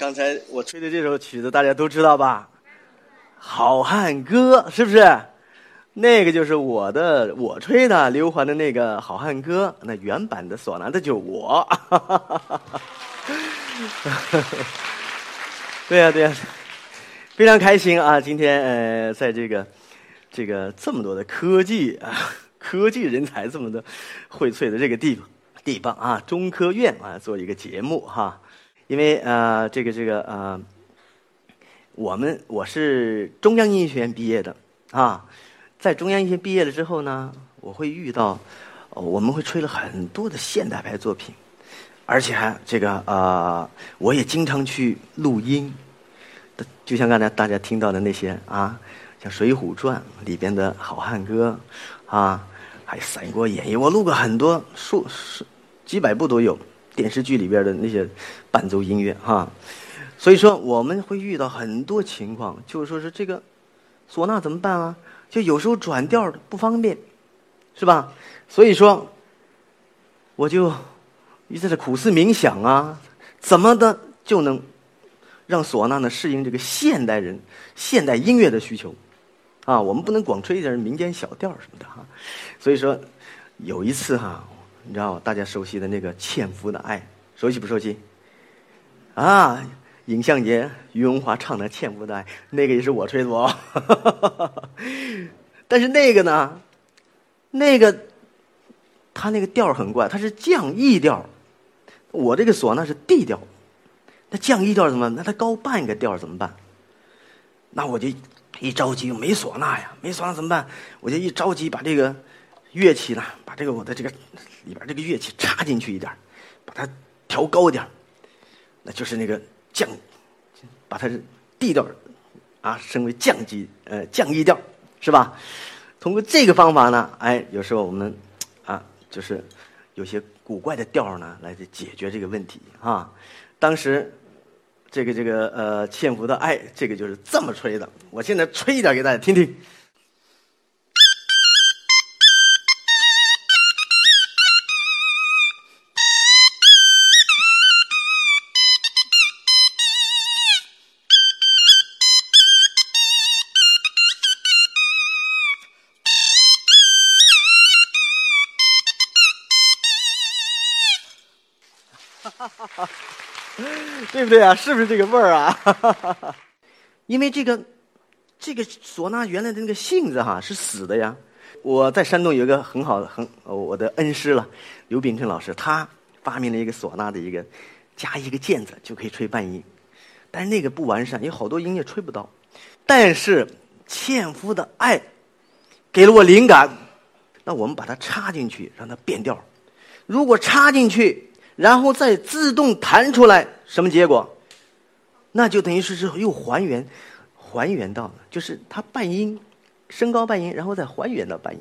刚才我吹的这首曲子大家都知道吧？《好汉歌》是不是？那个就是我的，我吹的刘环的那个《好汉歌》，那原版的唢呐的就是我。对呀、对呀、非常开心啊！今天呃，在这个这个这么多的科技啊，科技人才这么多荟萃的这个地方地方啊，中科院啊，做一个节目哈。因为呃，这个这个呃，我们我是中央音乐学院毕业的啊，在中央音乐学院毕业了之后呢，我会遇到，我们会吹了很多的现代派作品，而且还这个呃，我也经常去录音，就像刚才大家听到的那些啊，像《水浒传》里边的好汉歌啊，还有《三国演义》，我录过很多数数几百部都有。电视剧里边的那些伴奏音乐哈，所以说我们会遇到很多情况，就是说是这个唢呐怎么办啊？就有时候转调不方便，是吧？所以说我就一直在苦思冥想啊，怎么的就能让唢呐呢适应这个现代人现代音乐的需求啊？我们不能光吹一点民间小调什么的哈。所以说有一次哈。你知道大家熟悉的那个《纤夫的爱》，熟悉不熟悉？啊，尹相杰、于文华唱的《纤夫的爱》，那个也是我吹的哦。但是那个呢，那个他那个调很怪，它是降 E 调，我这个唢呐是 D 调。那降 E 调怎么？那它高半个调怎么办？那我就一着急，没唢呐呀，没唢呐怎么办？我就一着急把这个乐器呢，把这个我的这个。里边这个乐器插进去一点，把它调高一点，那就是那个降，把它 D 调啊升为降级呃降 E 调，是吧？通过这个方法呢，哎，有时候我们啊就是有些古怪的调呢来解决这个问题啊。当时这个这个呃《纤夫的爱》这个就是这么吹的，我现在吹一点给大家听听。对不对啊？是不是这个味儿啊？因为这个这个唢呐原来的那个性子哈是死的呀。我在山东有一个很好的很我的恩师了，刘秉辰老师，他发明了一个唢呐的一个加一个键子就可以吹半音，但是那个不完善，有好多音也吹不到。但是《纤夫的爱》给了我灵感，那我们把它插进去，让它变调。如果插进去。然后再自动弹出来，什么结果？那就等于是是又还原，还原到了，就是它半音，升高半音，然后再还原到半音。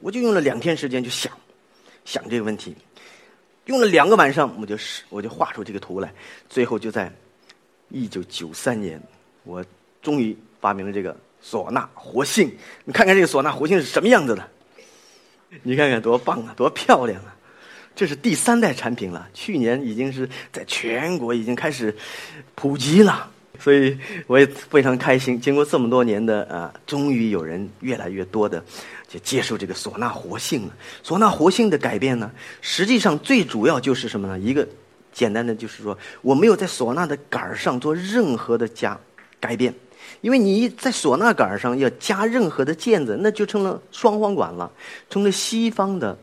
我就用了两天时间就想，想这个问题，用了两个晚上，我就是我就画出这个图来。最后就在一九九三年，我终于发明了这个唢呐活性。你看看这个唢呐活性是什么样子的？你看看多棒啊，多漂亮啊！这是第三代产品了，去年已经是在全国已经开始普及了所以我也非常开心，经过这么多年的啊，终于有人越来越多的就接受这个唢呐活性了。唢呐活性的改变呢，实际上最主要就是什么呢？一个简单的就是说，我没有在唢呐的杆上做任何的加改变，因为你在唢呐杆上要加任何的键子，那就成了双簧管了，成了西方的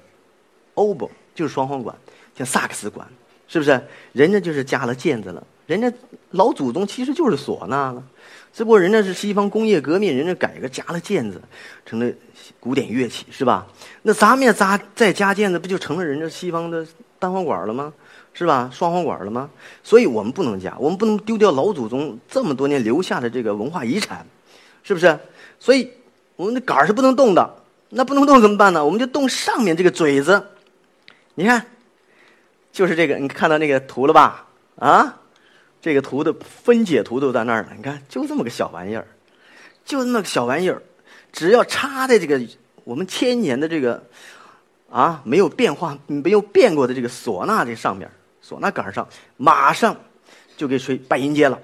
oboe，就是双簧管，像萨克斯管，是不是？人家就是加了键子了。人家老祖宗其实就是唢呐了，只不过人家是西方工业革命，人家改个加了键子，成了古典乐器，是吧？那咱们也加再加键子，不就成了人家西方的单簧管了吗？是吧？双簧管了吗？所以我们不能加，我们不能丢掉老祖宗这么多年留下的这个文化遗产，是不是？所以我们的杆儿是不能动的，那不能动怎么办呢？我们就动上面这个嘴子，你看，就是这个，你看到那个图了吧？啊？这个图的分解图都在那儿了，你看，就这么个小玩意儿，就那么个小玩意儿，只要插在这个我们千年的这个啊没有变化、没有变过的这个唢呐这上面，唢呐杆上，马上就给吹半音阶了，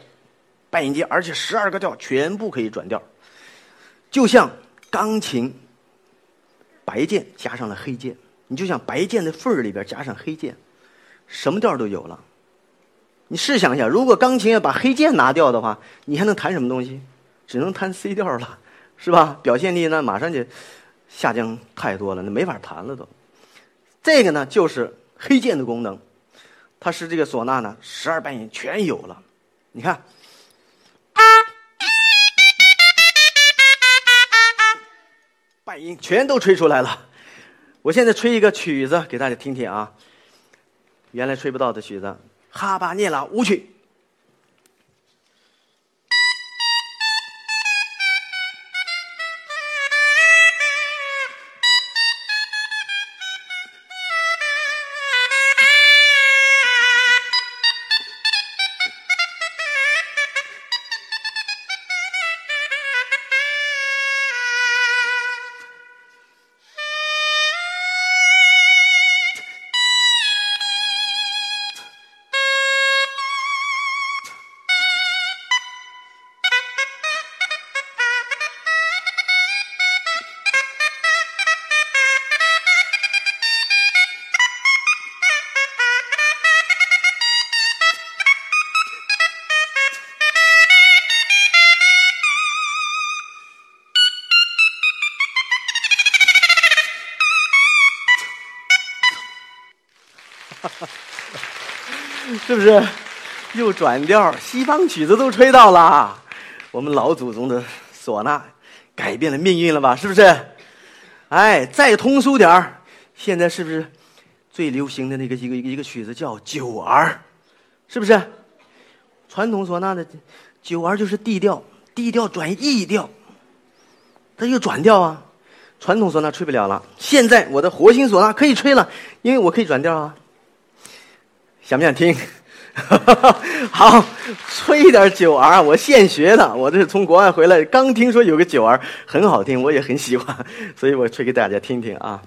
半音阶，而且十二个调全部可以转调，就像钢琴白键加上了黑键，你就像白键的缝儿里边加上黑键，什么调都有了。你试想一下，如果钢琴要把黑键拿掉的话，你还能弹什么东西？只能弹 C 调了，是吧？表现力那马上就下降太多了，那没法弹了都。这个呢，就是黑键的功能，它是这个唢呐呢十二半音全有了。你看，半音全都吹出来了。我现在吹一个曲子给大家听听啊，原来吹不到的曲子。哈巴涅拉舞曲。是不是又转调？西方曲子都吹到了，我们老祖宗的唢呐改变了命运了吧？是不是？哎，再通俗点儿，现在是不是最流行的那个一个一个曲子叫九儿？是不是？传统唢呐的九儿就是 D 调，D 调转 E 调，它又转调啊。传统唢呐吹不了了，现在我的活性唢呐可以吹了，因为我可以转调啊。想不想听？好，吹一点九儿，我现学的。我这是从国外回来，刚听说有个九儿很好听，我也很喜欢，所以我吹给大家听听啊。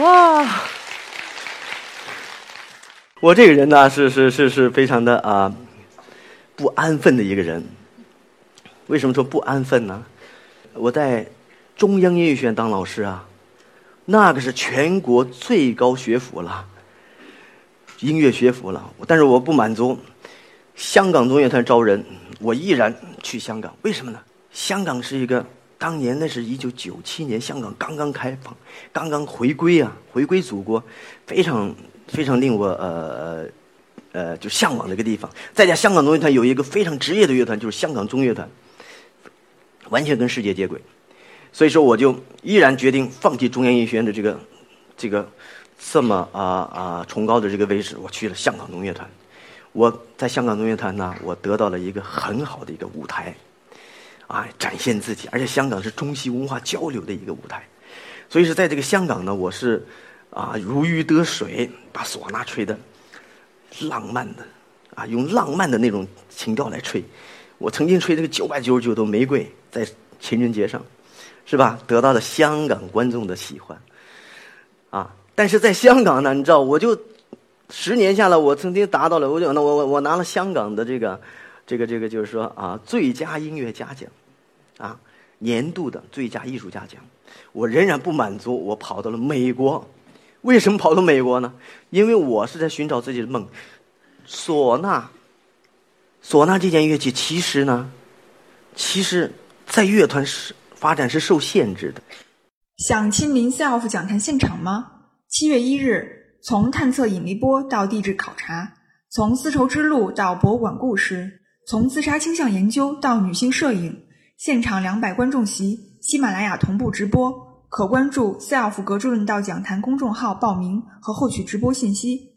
哇！我这个人呢，是是是是非常的啊不安分的一个人。为什么说不安分呢？我在中央音乐学院当老师啊，那个是全国最高学府了，音乐学府了。但是我不满足，香港中乐团招人，我依然去香港。为什么呢？香港是一个当年那是一九九七年，香港刚刚开放，刚刚回归啊，回归祖国，非常非常令我呃呃就向往的一个地方。再加香港中乐团有一个非常职业的乐团，就是香港中乐团。完全跟世界接轨，所以说我就依然决定放弃中央音乐学院的这个这个这么啊啊崇高的这个位置，我去了香港中乐团。我在香港中乐团呢，我得到了一个很好的一个舞台，现自己，而且香港是中西文化交流的一个舞台，所以是在这个香港呢，我是啊如鱼得水，把唢呐吹的浪漫的啊，用浪漫的那种情调来吹。我曾经吹这个九百九十九朵玫瑰，在情人节上，是吧？得到了香港观众的喜欢，啊！但是在香港呢，你知道，我就十年下来，我曾经达到了，我就那我我我拿了香港的这个这个这个，就是说啊，最佳音乐家奖，啊，年度的最佳艺术家奖，我仍然不满足，我跑到了美国。为什么跑到美国呢？因为我是在寻找自己的梦，唢呐。唢呐这件乐器，其实呢，其实，在乐团是发展是受限制的。想亲临 SELF 讲坛现场吗？七月一日，从探测引力波到地质考察，从丝绸之路到博物馆故事，从自杀倾向研究到女性摄影，现场两百观众席，喜马拉雅同步直播，可关注 SELF 格致论道讲坛公众号报名和获取直播信息。